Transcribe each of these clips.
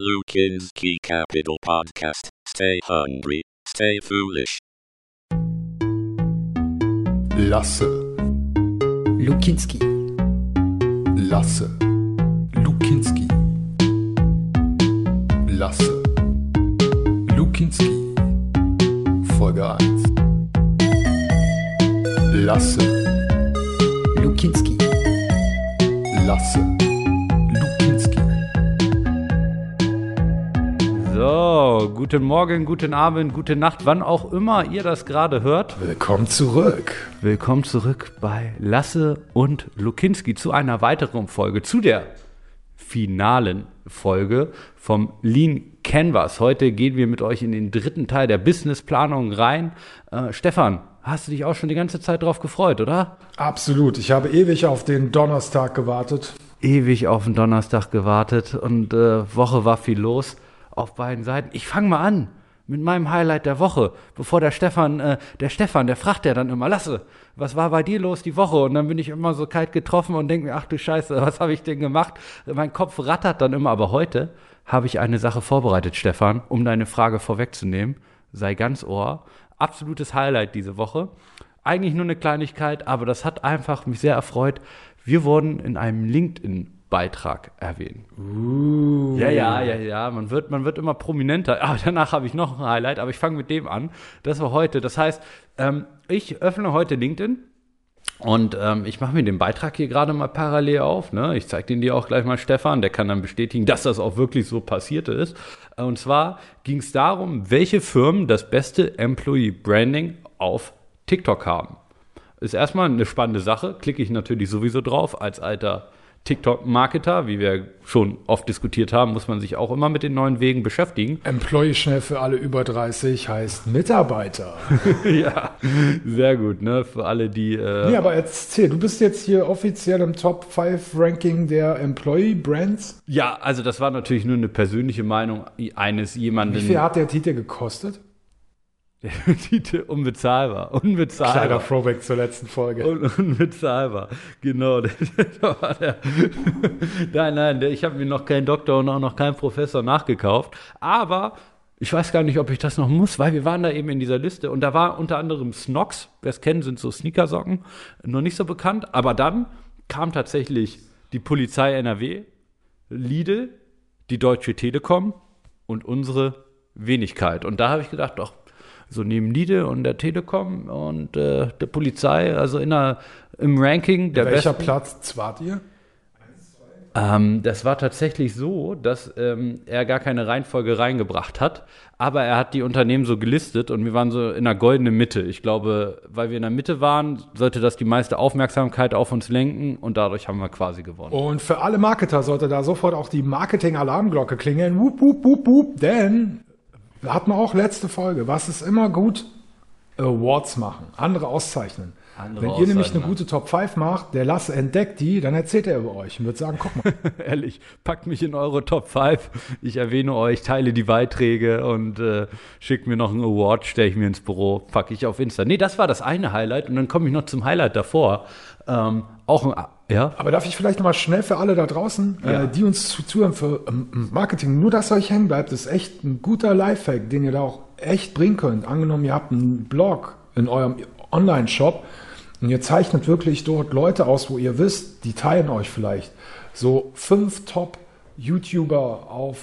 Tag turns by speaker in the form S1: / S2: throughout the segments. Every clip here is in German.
S1: Lukinski Capital Podcast. Stay hungry, stay foolish.
S2: Lasse,
S3: Lukinski.
S2: Lasse, Lukinski. Lasse, Lukinski. Folge 1. Lasse,
S3: Lukinski.
S2: Lasse,
S4: So, guten Morgen, guten Abend, gute Nacht, wann auch immer ihr das gerade hört.
S2: Willkommen zurück.
S4: Willkommen zurück bei Lasse und Lukinski zu einer weiteren Folge, zu der finalen Folge vom Lean Canvas. Heute gehen wir mit euch in den dritten Teil der Businessplanung rein. Äh, Stefan, hast du dich auch schon die ganze Zeit drauf gefreut, oder?
S2: Absolut. Ich habe ewig auf den Donnerstag gewartet.
S4: ewig auf den Donnerstag gewartet und äh, Woche war viel los auf beiden Seiten. Ich fange mal an mit meinem Highlight der Woche, bevor der Stefan, äh, der Stefan, der fragt ja dann immer, Lasse, was war bei dir los die Woche? Und dann bin ich immer so kalt getroffen und denke mir, ach du Scheiße, was habe ich denn gemacht? Mein Kopf rattert dann immer, aber heute habe ich eine Sache vorbereitet, Stefan, um deine Frage vorwegzunehmen. Sei ganz ohr. Absolutes Highlight diese Woche. Eigentlich nur eine Kleinigkeit, aber das hat einfach mich sehr erfreut. Wir wurden in einem LinkedIn-Beitrag erwähnt. Ja, ja, ja, ja. Man wird, man wird immer prominenter. Aber danach habe ich noch ein Highlight, aber ich fange mit dem an. Das war heute. Das heißt, ähm, ich öffne heute LinkedIn. Und ähm, ich mache mir den Beitrag hier gerade mal parallel auf. Ne? Ich zeige den dir auch gleich mal Stefan, der kann dann bestätigen, dass das auch wirklich so passiert ist. Und zwar ging es darum, welche Firmen das beste Employee Branding auf TikTok haben. Ist erstmal eine spannende Sache, klicke ich natürlich sowieso drauf. Als alter TikTok-Marketer, wie wir schon oft diskutiert haben, muss man sich auch immer mit den neuen Wegen beschäftigen.
S2: Employee schnell für alle über 30 heißt Mitarbeiter.
S4: ja, sehr gut, ne? Für alle, die. Äh,
S2: Nee, aber erzähl, du bist jetzt hier offiziell im Top 5 Ranking der Employee Brands.
S4: ja, also das war natürlich nur eine persönliche Meinung eines jemanden.
S2: Wie viel hat der Titel gekostet?
S4: Der Titel unbezahlbar. Unbezahlbar.
S2: Kleiner Throwback zur letzten Folge.
S4: Un unbezahlbar, genau. Nein, nein, ich habe mir noch keinen Doktor und auch noch keinen Professor nachgekauft. Aber ich weiß gar nicht, ob ich das noch muss, weil wir waren da eben in dieser Liste und da war unter anderem Snox, wer es kennt, sind so Sneakersocken, noch nicht so bekannt. Aber dann kam tatsächlich die Polizei NRW, Lidl, die Deutsche Telekom und unsere Wenigkeit. Und da habe ich gedacht, doch, so neben Lidl und der Telekom und äh, der Polizei, also in der, im Ranking der
S2: Welcher
S4: besten.
S2: Platz wart ihr?
S4: Ähm, das war tatsächlich so, dass ähm, er gar keine Reihenfolge reingebracht hat, aber er hat die Unternehmen so gelistet und wir waren so in der goldenen Mitte. Ich glaube, weil wir in der Mitte waren, sollte das die meiste Aufmerksamkeit auf uns lenken und dadurch haben wir quasi gewonnen.
S2: Und für alle Marketer sollte da sofort auch die Marketing-Alarmglocke klingeln. Wup, wup, wup, wup, denn hatten wir auch letzte Folge. Was ist immer gut? Awards machen, andere auszeichnen.
S4: Andere
S2: Wenn ihr nämlich eine gute Top 5 macht, der Lasse entdeckt die, dann erzählt er über euch und wird sagen, guck mal,
S4: Ehrlich, packt mich in eure Top 5. Ich erwähne euch, teile die Beiträge und äh, schickt mir noch einen Award, stelle ich mir ins Büro, packe ich auf Insta. Nee, das war das eine Highlight und dann komme ich noch zum Highlight davor. Ähm, auch ein, ja,
S2: Aber darf ich vielleicht nochmal schnell für alle da draußen,
S4: Ja.
S2: äh, die uns zu- zuhören für ähm, Marketing, nur dass euch hängen bleibt, ist echt ein guter Lifehack, den ihr da auch echt bringen könnt. Angenommen, ihr habt einen Blog in eurem Online-Shop und ihr zeichnet wirklich dort Leute aus, wo ihr wisst, die teilen euch vielleicht so fünf Top-YouTuber auf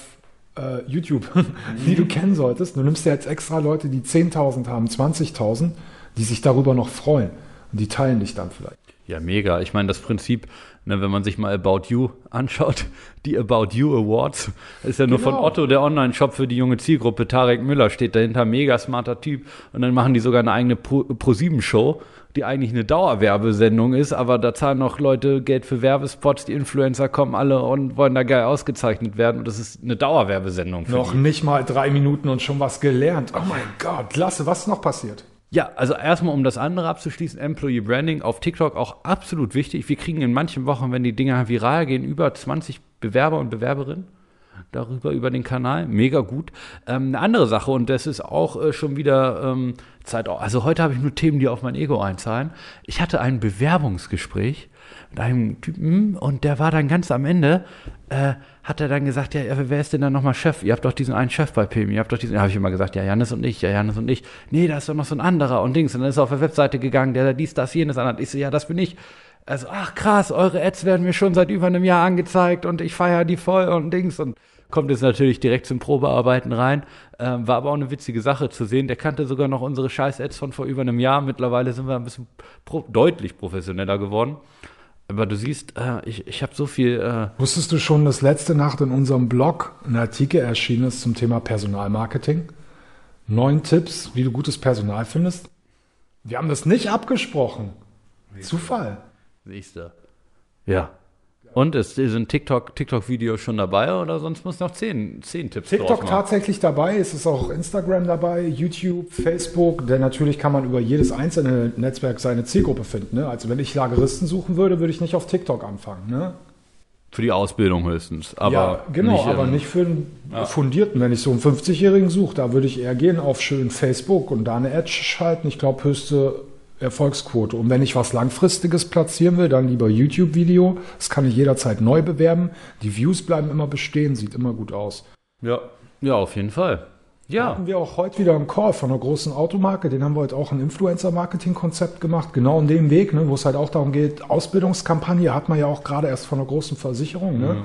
S2: äh, YouTube, die du kennen solltest. Du nimmst dir jetzt extra Leute, die 10.000 haben, 20.000, die sich darüber noch freuen. Und die teilen dich dann vielleicht.
S4: Ja, mega. Ich meine, das Prinzip, ne, wenn man sich mal About You anschaut, die About You Awards, ist ja nur von
S2: Genau.
S4: Otto, der Online-Shop für die junge Zielgruppe. Tarek Müller steht dahinter, mega smarter Typ. Und dann machen die sogar eine eigene Pro- Pro-7-Show, die eigentlich eine Dauerwerbesendung ist, aber da zahlen noch Leute Geld für Werbespots, die Influencer kommen alle und wollen da geil ausgezeichnet werden. Und das ist eine Dauerwerbesendung für
S2: Noch
S4: die.
S2: nicht mal drei Minuten und schon was gelernt. Oh mein Gott, klasse, was ist noch passiert?
S4: Ja, also erstmal, um das andere abzuschließen, Employee Branding auf TikTok auch absolut wichtig. Wir kriegen in manchen Wochen, wenn die Dinger viral gehen, über 20 Bewerber und Bewerberinnen. darüber, über den Kanal. Mega gut. Ähm, eine andere Sache, und das ist auch äh, schon wieder ähm, Zeit. Also heute habe ich nur Themen, die auf mein Ego einzahlen. Ich hatte ein Bewerbungsgespräch mit einem Typen und der war dann ganz am Ende, äh, hat er dann gesagt, ja, wer ist denn dann nochmal Chef? Ihr habt doch diesen einen Chef bei PM, ihr habt doch diesen, da habe ich immer gesagt, ja, Janis und ich, ja, Janis und ich. Nee, da ist doch noch so ein anderer und Dings. Und dann ist er auf der Webseite gegangen, der da dies, das, jenes anhat. Ich so, ja, das bin ich. Also, ach krass, eure Ads werden mir schon seit über einem Jahr angezeigt und ich feiere die voll und Dings und kommt jetzt natürlich direkt zum Probearbeiten rein. Ähm, war aber auch eine witzige Sache zu sehen. Der kannte sogar noch unsere Scheiß-Ads von vor über einem Jahr. Mittlerweile sind wir ein bisschen pro deutlich professioneller geworden. Aber du siehst, äh, ich, ich habe so viel. Äh,
S2: Wusstest du schon, dass letzte Nacht in unserem Blog ein Artikel erschienen ist zum Thema Personalmarketing? Neun Tipps, wie du gutes Personal findest? Wir haben das nicht abgesprochen. Zufall.
S4: siehst du. Ja. Und ist, sind TikTok, TikTok-Videos schon dabei oder sonst muss noch zehn, zehn Tipps
S2: TikTok tatsächlich dabei, es ist auch Instagram dabei, YouTube, Facebook, denn natürlich kann man über jedes einzelne Netzwerk seine Zielgruppe finden. Ne? Also wenn ich Lageristen suchen würde, würde ich nicht auf TikTok anfangen. Ne?
S4: Für die Ausbildung höchstens. Aber
S2: ja, genau,
S4: nicht,
S2: aber
S4: ähm,
S2: nicht für einen Fundierten. Wenn ich so einen 50-Jährigen suche, da würde ich eher gehen auf schön Facebook und da eine Ad schalten. Ich glaube, höchste Erfolgsquote. Und wenn ich was Langfristiges platzieren will, dann lieber YouTube-Video. Das kann ich jederzeit neu bewerben. Die Views bleiben immer bestehen, sieht immer gut aus.
S4: Ja, ja, auf jeden Fall. Ja,
S2: Hatten wir auch heute wieder einen Call von einer großen Automarke, den haben wir heute auch ein Influencer-Marketing-Konzept gemacht, genau in dem Weg, ne, wo es halt auch darum geht, Ausbildungskampagne hat man ja auch gerade erst von einer großen Versicherung. Ne?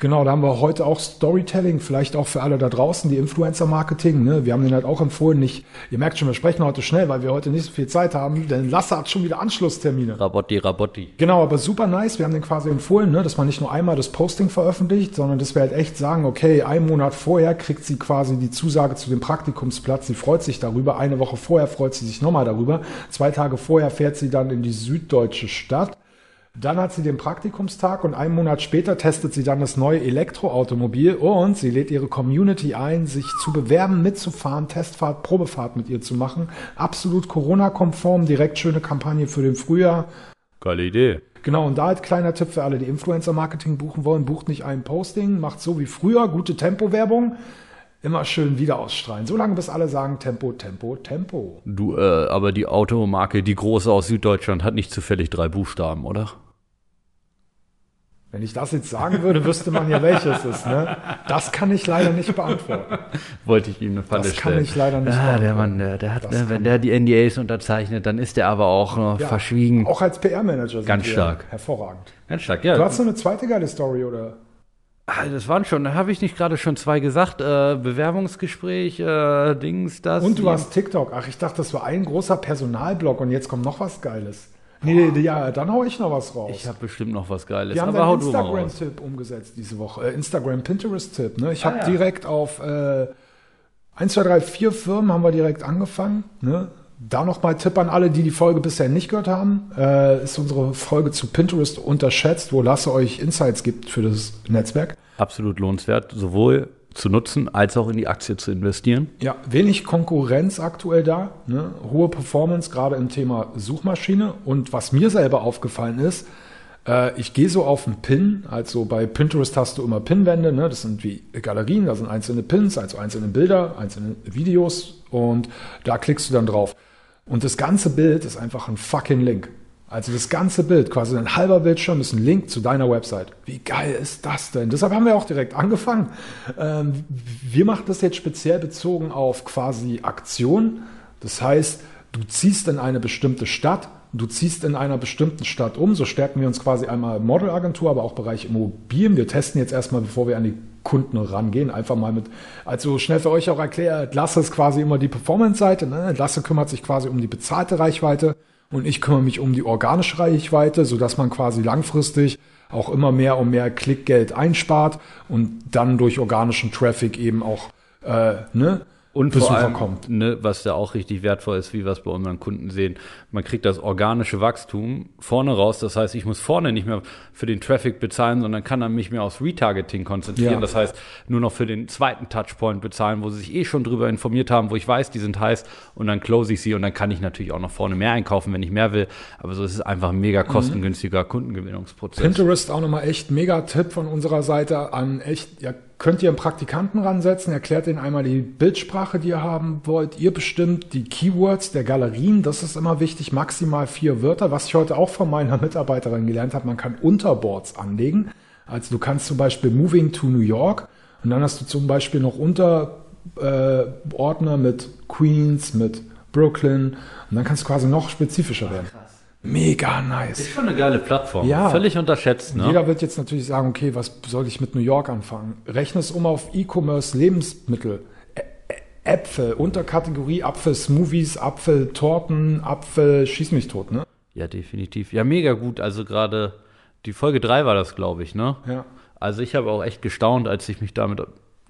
S2: Genau, da haben wir heute auch Storytelling, vielleicht auch für alle da draußen, die Influencer-Marketing. Ne? Wir haben den halt auch empfohlen, nicht, ihr merkt schon, wir sprechen heute schnell, weil wir heute nicht so viel Zeit haben, denn Lasse hat schon wieder Anschlusstermine.
S4: Rabotti, Rabotti.
S2: Genau, aber super nice. Wir haben den quasi empfohlen, ne, dass man nicht nur einmal das Posting veröffentlicht, sondern dass wir halt echt sagen, okay, einen Monat vorher kriegt sie quasi die Zusage zu dem Praktikumsplatz. Sie freut sich darüber. Eine Woche vorher freut sie sich nochmal darüber. Zwei Tage vorher fährt sie dann in die süddeutsche Stadt. Dann hat sie den Praktikumstag und einen Monat später testet sie dann das neue Elektroautomobil und sie lädt ihre Community ein, sich zu bewerben, mitzufahren, Testfahrt, Probefahrt mit ihr zu machen. Absolut Corona-konform, direkt schöne Kampagne für den Frühjahr.
S4: Geile Idee.
S2: Genau, und da halt kleiner Tipp für alle, die Influencer-Marketing buchen wollen, bucht nicht ein Posting, macht so wie früher, gute Tempo-Werbung, immer schön wieder ausstrahlen. So lange, bis alle sagen Tempo, Tempo, Tempo.
S4: Du, äh, aber die Automarke, die große aus Süddeutschland, hat nicht zufällig drei Buchstaben, oder?
S2: Wenn ich das jetzt sagen würde, wüsste man ja, welches ist. Ne? Das kann ich leider nicht beantworten.
S4: Wollte ich ihm eine Falle
S2: Das kann
S4: stellen.
S2: ich leider nicht
S4: Ah, der
S2: beantworten.
S4: Mann, der, der hat,
S2: Das
S4: ne, wenn
S2: kann-
S4: der die NDAs unterzeichnet, dann ist der aber auch noch
S2: Ja,
S4: verschwiegen.
S2: Auch als PR-Manager sind
S4: Ganz stark.
S2: hervorragend.
S4: Ganz stark, ja.
S2: Du hast noch eine zweite geile Story, oder?
S4: Ah, das waren schon, da habe ich nicht gerade schon zwei gesagt. Äh, Bewerbungsgespräch, äh, Dings, das.
S2: Und du hast TikTok. Ach, ich dachte, das war ein großer Personalblock und jetzt kommt noch was Geiles. Nee, ja, dann hau ich noch was raus.
S4: Ich habe bestimmt noch was Geiles.
S2: Wir haben
S4: aber
S2: einen. Instagram-Tipp umgesetzt diese Woche. Äh, Instagram-Pinterest-Tipp. Ne? Ich habe
S4: Ah, ja.
S2: direkt auf äh, 1, 2, 3, 4 Firmen haben wir direkt angefangen. Ne? Da nochmal Tipp an alle, die die Folge bisher nicht gehört haben. Äh, ist unsere Folge zu Pinterest unterschätzt, wo Lasse euch Insights gibt für das Netzwerk.
S4: Absolut lohnenswert, sowohl zu nutzen als auch in die Aktie zu investieren.
S2: Ja, wenig Konkurrenz aktuell da, ne? hohe Performance, gerade im Thema Suchmaschine. Und was mir selber aufgefallen ist, äh, ich gehe so auf den Pin, also bei Pinterest hast du immer Pinwände, ne? das sind wie Galerien, da sind einzelne Pins, also einzelne Bilder, einzelne Videos und da klickst du dann drauf. Und das ganze Bild ist einfach ein fucking Link. Also das ganze Bild, quasi ein halber Bildschirm ist ein Link zu deiner Website. Wie geil ist das denn? Deshalb haben wir auch direkt angefangen. Ähm, wir machen das jetzt speziell bezogen auf quasi Aktion. Das heißt, du ziehst in eine bestimmte Stadt, du ziehst in einer bestimmten Stadt um. So stärken wir uns quasi einmal Modelagentur, aber auch Bereich Immobilien. Wir testen jetzt erstmal, bevor wir an die Kunden rangehen, einfach mal mit, also schnell für euch auch erklärt, Lasse ist quasi immer die Performance-Seite, ne? Lasse kümmert sich quasi um die bezahlte Reichweite und ich kümmere mich um die organische Reichweite, sodass man quasi langfristig auch immer mehr und mehr Klickgeld einspart und dann durch organischen Traffic eben auch äh, ne,
S4: Und
S2: Besucher
S4: vor allem,
S2: kommt.
S4: Ne, was da auch richtig wertvoll ist, wie wir es bei unseren Kunden sehen, man kriegt das organische Wachstum vorne raus. Das heißt, ich muss vorne nicht mehr für den Traffic bezahlen, sondern kann dann mich mehr aufs Retargeting konzentrieren.
S2: Ja.
S4: Das heißt, nur noch für den zweiten Touchpoint bezahlen, wo sie sich eh schon drüber informiert haben, wo ich weiß, die sind heiß und dann close ich sie und dann kann ich natürlich auch noch vorne mehr einkaufen, wenn ich mehr will. Aber so ist es einfach ein mega kostengünstiger Kundengewinnungsprozess.
S2: Pinterest auch nochmal echt mega Tipp von unserer Seite an echt ja, könnt ihr einen Praktikanten ransetzen, erklärt ihnen einmal die Bildsprache, die ihr haben wollt. Ihr bestimmt die Keywords der Galerien, das ist immer wichtig, maximal vier Wörter. Was ich heute auch von meiner Mitarbeiterin gelernt habe, man kann Unterboards anlegen. Also du kannst zum Beispiel Moving to New York und dann hast du zum Beispiel noch Unterordner äh, mit Queens, mit Brooklyn und dann kannst du quasi noch spezifischer werden. Mega nice.
S4: Ist schon eine geile Plattform.
S2: Ja.
S4: Völlig unterschätzt, ne?
S2: Jeder wird jetzt natürlich sagen, okay, was soll ich mit New York anfangen? Rechne es um auf E-Commerce, Lebensmittel, Äpfel, Unterkategorie Apfel, Smoothies, Apfel, Torten, Apfel, schieß mich tot, ne?
S4: Ja, definitiv. Ja, mega gut. Also gerade die Folge 3 war das, glaube ich, ne?
S2: Ja.
S4: Also ich habe auch echt gestaunt, als ich mich damit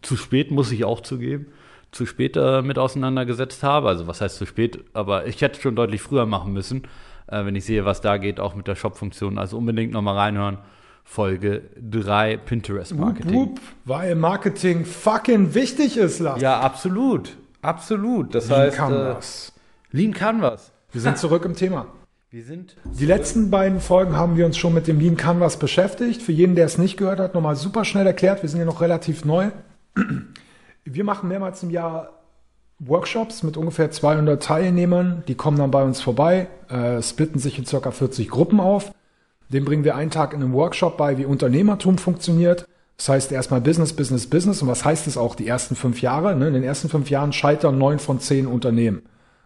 S4: zu spät, muss ich auch zugeben, zu spät äh, mit auseinandergesetzt habe. Also was heißt zu spät? Aber ich hätte schon deutlich früher machen müssen, äh, wenn ich sehe, was da geht, auch mit der Shop-Funktion. Also unbedingt nochmal reinhören. Folge 3 Pinterest
S2: Wup,
S4: Marketing.
S2: wup, weil Marketing fucking wichtig ist, Lars.
S4: Ja, absolut. Absolut. Das
S2: Lean
S4: heißt,
S2: Canvas.
S4: Äh, Lean Canvas.
S2: Wir sind zurück im Thema.
S4: Wir sind
S2: Die letzten beiden Folgen haben wir uns schon mit dem Lean Canvas beschäftigt. Für jeden, der es nicht gehört hat, nochmal super schnell erklärt. Wir sind ja noch relativ neu. Wir machen mehrmals im Jahr Workshops mit ungefähr 200 Teilnehmern. Die kommen dann bei uns vorbei, äh, splitten sich in circa 40 Gruppen auf. Dem bringen wir einen Tag in einem Workshop bei, wie Unternehmertum funktioniert. Das heißt erstmal Business, Business, Business. Und was heißt es auch die ersten fünf Jahre? Ne? In den ersten fünf Jahren scheitern neun von zehn Unternehmen.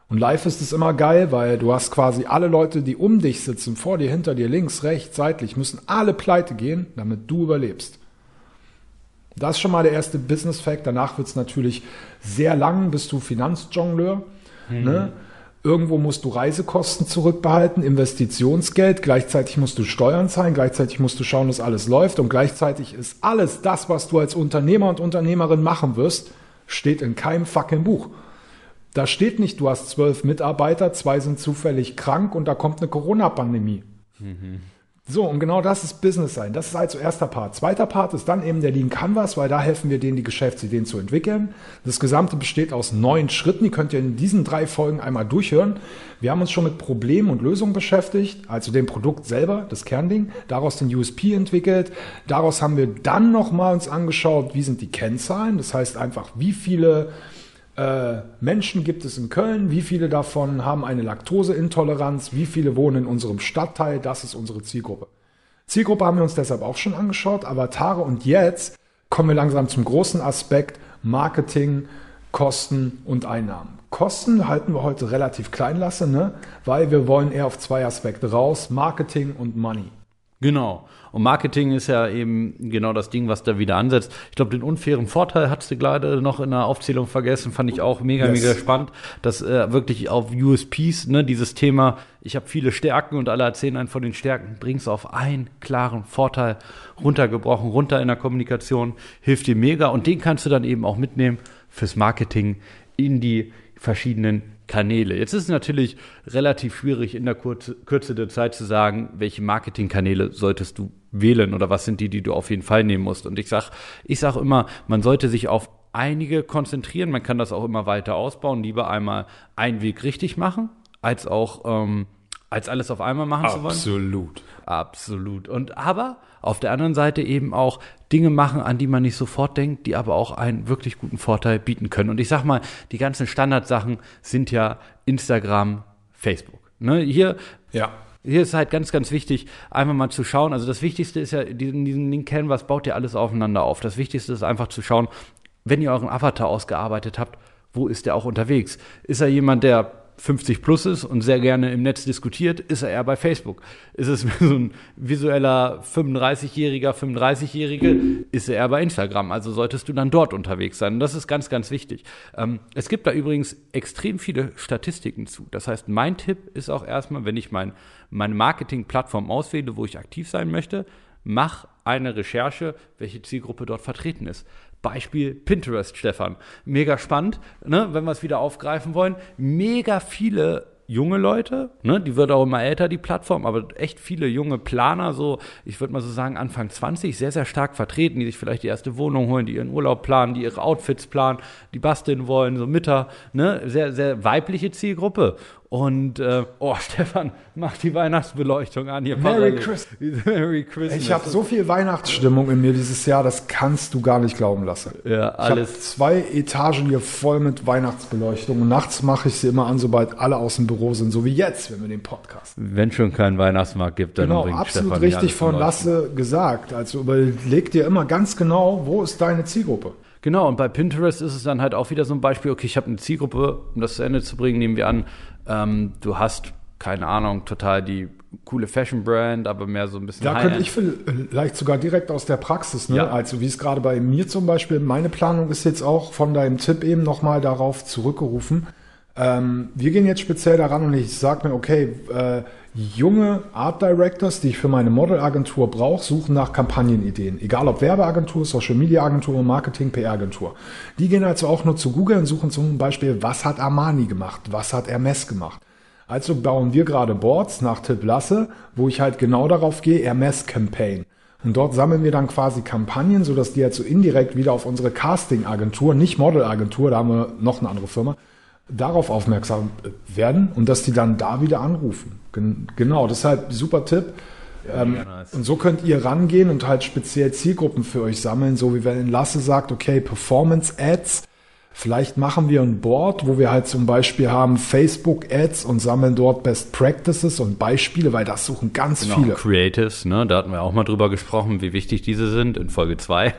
S2: Und live ist es immer geil, weil du hast quasi alle Leute, die um dich sitzen, vor dir, hinter dir, links, rechts, seitlich, müssen alle pleite gehen, damit du überlebst. Das ist schon mal der erste Business Fact. Danach wird es natürlich sehr lang, bist du Finanzjongleur. Ne? Irgendwo musst du Reisekosten zurückbehalten, Investitionsgeld, gleichzeitig musst du Steuern zahlen, gleichzeitig musst du schauen, dass alles läuft und gleichzeitig ist alles das, was du als Unternehmer und Unternehmerin machen wirst, steht in keinem fucking Buch. Da steht nicht, du hast zwölf Mitarbeiter, zwei sind zufällig krank und da kommt eine Corona-Pandemie. So, und genau das ist Business sein. Das ist also erster Part. Zweiter Part ist dann eben der Lean Canvas, weil da helfen wir denen, die Geschäftsideen zu entwickeln. Das Gesamte besteht aus neun Schritten, die könnt ihr in diesen drei Folgen einmal durchhören. Wir haben uns schon mit Problemen und Lösungen beschäftigt, also dem Produkt selber, das Kernding, daraus den USP entwickelt. Daraus haben wir dann nochmal uns angeschaut, wie sind die Kennzahlen, das heißt einfach, wie viele Menschen gibt es in Köln, wie viele davon haben eine Laktoseintoleranz, wie viele wohnen in unserem Stadtteil, das ist unsere Zielgruppe. Zielgruppe haben wir uns deshalb auch schon angeschaut, Avatare und jetzt kommen wir langsam zum großen Aspekt Marketing, Kosten und Einnahmen. Kosten halten wir heute relativ klein lassen, ne? weil wir wollen eher auf zwei Aspekte raus, Marketing und Money.
S4: Genau. Und Marketing ist ja eben genau das Ding, was da wieder ansetzt. Ich glaube, den unfairen Vorteil hattest du gerade noch in der Aufzählung vergessen, fand ich auch mega,
S2: Yes.
S4: mega spannend, dass äh, wirklich auf USPs, ne, dieses Thema, ich habe viele Stärken und alle erzählen einen von den Stärken, bringst auf einen klaren Vorteil runtergebrochen, runter in der Kommunikation, hilft dir mega und den kannst du dann eben auch mitnehmen fürs Marketing in die verschiedenen Kanäle. Jetzt ist es natürlich relativ schwierig in der Kurze, Kürze der Zeit zu sagen, welche Marketingkanäle solltest du wählen oder was sind die, die du auf jeden Fall nehmen musst. Und ich sag, ich sag immer, man sollte sich auf einige konzentrieren. Man kann das auch immer weiter ausbauen. Lieber einmal einen Weg richtig machen, als auch ähm, als alles auf einmal machen zu wollen.
S2: Absolut.
S4: Absolut. Und aber auf der anderen Seite eben auch Dinge machen, an die man nicht sofort denkt, die aber auch einen wirklich guten Vorteil bieten können. Und ich sag mal, die ganzen Standardsachen sind ja Instagram, Facebook. Ne? Hier,
S2: Ja.
S4: Hier ist halt ganz, ganz wichtig, einfach mal zu schauen. Also das Wichtigste ist ja, diesen, diesen Canvas baut ja alles aufeinander auf. Das Wichtigste ist einfach zu schauen, wenn ihr euren Avatar ausgearbeitet habt, wo ist der auch unterwegs? Ist er jemand, der 50 plus ist und sehr gerne im Netz diskutiert, ist er eher bei Facebook. Ist es so ein visueller 35-Jähriger, 35-Jährige, ist er eher bei Instagram. Also solltest du dann dort unterwegs sein. Und das ist ganz, ganz wichtig. Ähm, es gibt da übrigens extrem viele Statistiken zu. Das heißt, mein Tipp ist auch erstmal, wenn ich mein, meine Marketing-Plattform auswähle, wo ich aktiv sein möchte, mach eine Recherche, welche Zielgruppe dort vertreten ist. Beispiel Pinterest, Stefan. Mega spannend, ne, wenn wir es wieder aufgreifen wollen. Mega viele junge Leute, ne, die wird auch immer älter, die Plattform, aber echt viele junge Planer, so, ich würde mal so sagen, Anfang 20, sehr, sehr stark vertreten, die sich vielleicht die erste Wohnung holen, die ihren Urlaub planen, die ihre Outfits planen, die basteln wollen, so Mütter, ne, sehr, sehr weibliche Zielgruppe. Und, äh, oh, Stefan, mach die Weihnachtsbeleuchtung an hier.
S2: Merry. Christmas.
S4: Merry Christmas.
S2: Ich habe so viel Weihnachtsstimmung in mir dieses Jahr, das kannst du gar nicht glauben lassen.
S4: Ja,
S2: Ich
S4: alles.
S2: zwei Etagen hier voll mit Weihnachtsbeleuchtung und nachts mache ich sie immer an, sobald alle aus dem Büro sind, so wie jetzt, wenn wir den Podcast.
S4: Wenn schon keinen Weihnachtsmarkt gibt, dann
S2: Genau,
S4: bringt
S2: absolut
S4: Stefan
S2: richtig von. Lasse gesagt. Also überleg dir immer ganz genau, wo ist deine Zielgruppe?
S4: Genau, und bei Pinterest ist es dann halt auch wieder so ein Beispiel, okay, ich habe eine Zielgruppe, um das zu Ende zu bringen, nehmen wir an, ähm, du hast, keine Ahnung, total die coole Fashion-Brand, aber mehr so ein bisschen
S2: Da könnte ich vielleicht sogar direkt aus der Praxis, ne?
S4: Ja.
S2: also wie es gerade bei mir zum Beispiel, meine Planung ist jetzt auch von deinem Tipp eben nochmal darauf zurückgerufen. Ähm, wir gehen jetzt speziell daran und ich sage mir, okay, äh, junge Art Directors, die ich für meine Modelagentur brauche, suchen nach Kampagnenideen. Egal ob Werbeagentur, Social Media Agentur, Marketing, PR-Agentur. Die gehen also auch nur zu Google und suchen zum Beispiel, was hat Armani gemacht, was hat Hermes gemacht. Also bauen wir gerade Boards nach Tipp Lasse, wo ich halt genau darauf gehe, Hermes Campaign. Und dort sammeln wir dann quasi Kampagnen, sodass die halt so indirekt wieder auf unsere Casting-Agentur, nicht Model-Agentur, da haben wir noch eine andere Firma, darauf aufmerksam werden und dass die dann da wieder anrufen. Gen genau, deshalb super Tipp. Ähm,
S4: mega nice.
S2: Und so könnt ihr rangehen und halt speziell Zielgruppen für euch sammeln, so wie wenn Lasse sagt, okay, Performance Ads, vielleicht machen wir ein Board, wo wir halt zum Beispiel haben Facebook Ads und sammeln dort Best Practices und Beispiele, weil das suchen ganz
S4: Genau,
S2: viele.
S4: Creatives, ne? Da hatten wir auch mal drüber gesprochen, wie wichtig diese sind in Folge 2.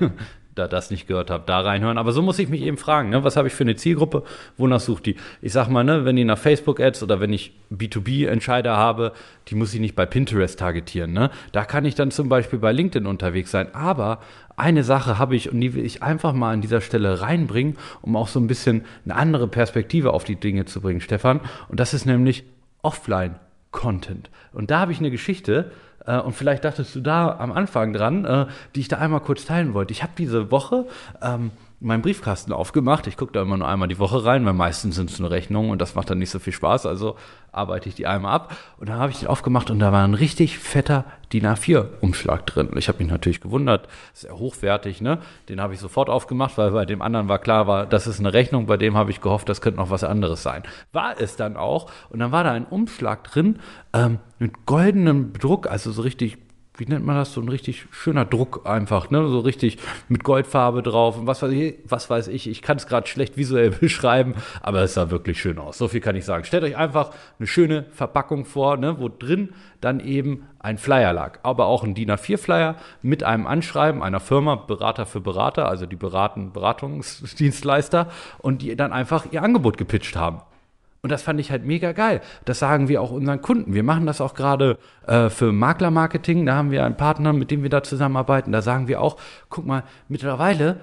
S4: da das nicht gehört habt, da reinhören. Aber so muss ich mich eben fragen, ne? was habe ich für eine Zielgruppe, wonach sucht die? Ich sag mal, ne, wenn die nach Facebook-Ads oder wenn ich B2B-Entscheider habe, die muss ich nicht bei Pinterest targetieren. Ne? Da kann ich dann zum Beispiel bei LinkedIn unterwegs sein. Aber eine Sache habe ich und die will ich einfach mal an dieser Stelle reinbringen, um auch so ein bisschen eine andere Perspektive auf die Dinge zu bringen, Stefan. Und das ist nämlich Offline. Content. Und da habe ich eine Geschichte, äh, und vielleicht dachtest du da am Anfang dran, äh, die ich da einmal kurz teilen wollte. Ich habe diese Woche ähm, meinen Briefkasten aufgemacht. Ich gucke da immer nur einmal die Woche rein, weil meistens sind es nur Rechnungen und das macht dann nicht so viel Spaß. Also arbeite ich die einmal ab. Und dann habe ich den aufgemacht und da war ein richtig fetter DIN A4-Umschlag drin. Ich habe mich natürlich gewundert, sehr hochwertig, ne? Den habe ich sofort aufgemacht, weil bei dem anderen war klar, war, das ist eine Rechnung, bei dem habe ich gehofft, das könnte noch was anderes sein. War es dann auch. Und dann war da ein Umschlag drin ähm, mit goldenem Druck, also so richtig wie nennt man das, so ein richtig schöner Druck einfach, ne? So richtig mit Goldfarbe drauf und was weiß ich, was weiß ich. Ich kann es gerade schlecht visuell beschreiben, aber es sah wirklich schön aus. So viel kann ich sagen. Stellt euch einfach eine schöne Verpackung vor, ne? wo drin dann eben ein Flyer lag. Aber auch ein DIN A4-Flyer mit einem Anschreiben einer Firma, Berater für Berater, also die beraten Beratungsdienstleister und die dann einfach ihr Angebot gepitcht haben. Und das fand ich halt mega geil. Das sagen wir auch unseren Kunden. Wir machen das auch gerade äh, für Maklermarketing. Da haben wir einen Partner, mit dem wir da zusammenarbeiten. Da sagen wir auch, guck mal, mittlerweile,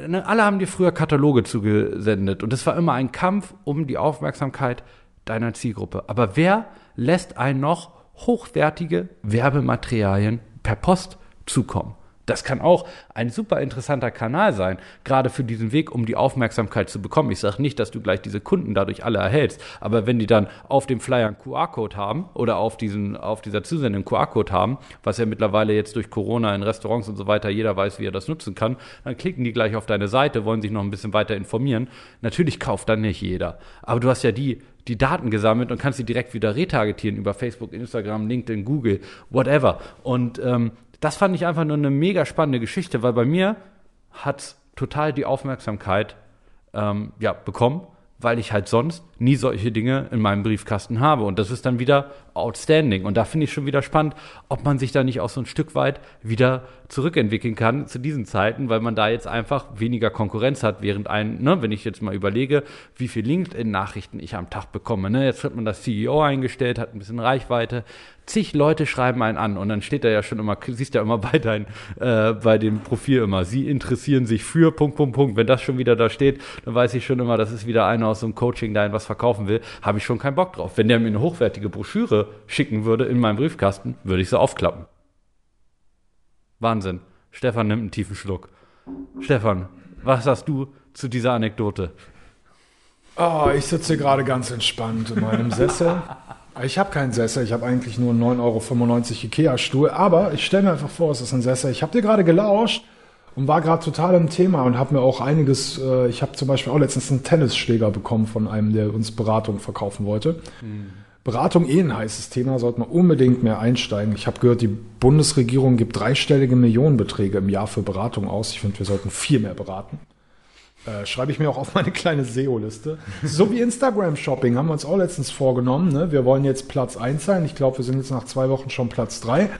S4: ne, alle haben dir früher Kataloge zugesendet. Und es war immer ein Kampf um die Aufmerksamkeit deiner Zielgruppe. Aber wer lässt einen noch hochwertige Werbematerialien per Post zukommen? Das kann auch ein super interessanter Kanal sein, gerade für diesen Weg, um die Aufmerksamkeit zu bekommen. Ich sage nicht, dass du gleich diese Kunden dadurch alle erhältst, aber wenn die dann auf dem Flyer einen QR-Code haben oder auf, diesen, auf dieser Zusendung einen QR-Code haben, was ja mittlerweile jetzt durch Corona in Restaurants und so weiter jeder weiß, wie er das nutzen kann, dann klicken die gleich auf deine Seite, wollen sich noch ein bisschen weiter informieren. Natürlich kauft dann nicht jeder, aber du hast ja die, die Daten gesammelt und kannst sie direkt wieder retargetieren über Facebook, Instagram, LinkedIn, Google, whatever. Und ähm, das fand ich einfach nur eine mega spannende Geschichte, weil bei mir hat total die Aufmerksamkeit ähm, ja, bekommen, weil ich halt sonst nie solche Dinge in meinem Briefkasten habe. Und das ist dann wieder outstanding. Und da finde ich schon wieder spannend, ob man sich da nicht auch so ein Stück weit wieder zurückentwickeln kann zu diesen Zeiten, weil man da jetzt einfach weniger Konkurrenz hat, während ein, ne, wenn ich jetzt mal überlege, wie viel LinkedIn-Nachrichten ich am Tag bekomme. Ne? Jetzt hat man das CEO eingestellt, hat ein bisschen Reichweite, zig Leute schreiben einen an und dann steht da ja schon immer, siehst ja immer bei dein, äh, bei dem Profil immer, sie interessieren sich für Punkt, Punkt, Punkt. Wenn das schon wieder da steht, dann weiß ich schon immer, das ist wieder einer aus so einem Coaching, einen was verkaufen will, habe ich schon keinen Bock drauf. Wenn der mir eine hochwertige Broschüre schicken würde in meinem Briefkasten, würde ich sie aufklappen. Wahnsinn. Stefan nimmt einen tiefen Schluck. Stefan, was sagst du zu dieser Anekdote?
S2: Oh, ich sitze gerade ganz entspannt in meinem Sessel. Ich habe keinen Sessel, ich habe eigentlich nur einen 9,95 Euro Ikea-Stuhl, aber ich stelle mir einfach vor, es ist ein Sessel. Ich habe dir gerade gelauscht und war gerade total im Thema und habe mir auch einiges, äh, ich habe zum Beispiel auch letztens einen Tennisschläger bekommen von einem, der uns Beratung verkaufen wollte. Beratung eh ein heißes Thema, sollte man unbedingt mehr einsteigen. Ich habe gehört, die Bundesregierung gibt dreistellige Millionenbeträge im Jahr für Beratung aus. Ich finde, wir sollten viel mehr beraten. Äh, schreibe ich mir auch auf meine kleine SEO-Liste. So wie Instagram-Shopping haben wir uns auch letztens vorgenommen. Ne? Wir wollen jetzt Platz 1 sein. Ich glaube, wir sind jetzt nach zwei Wochen schon Platz 3.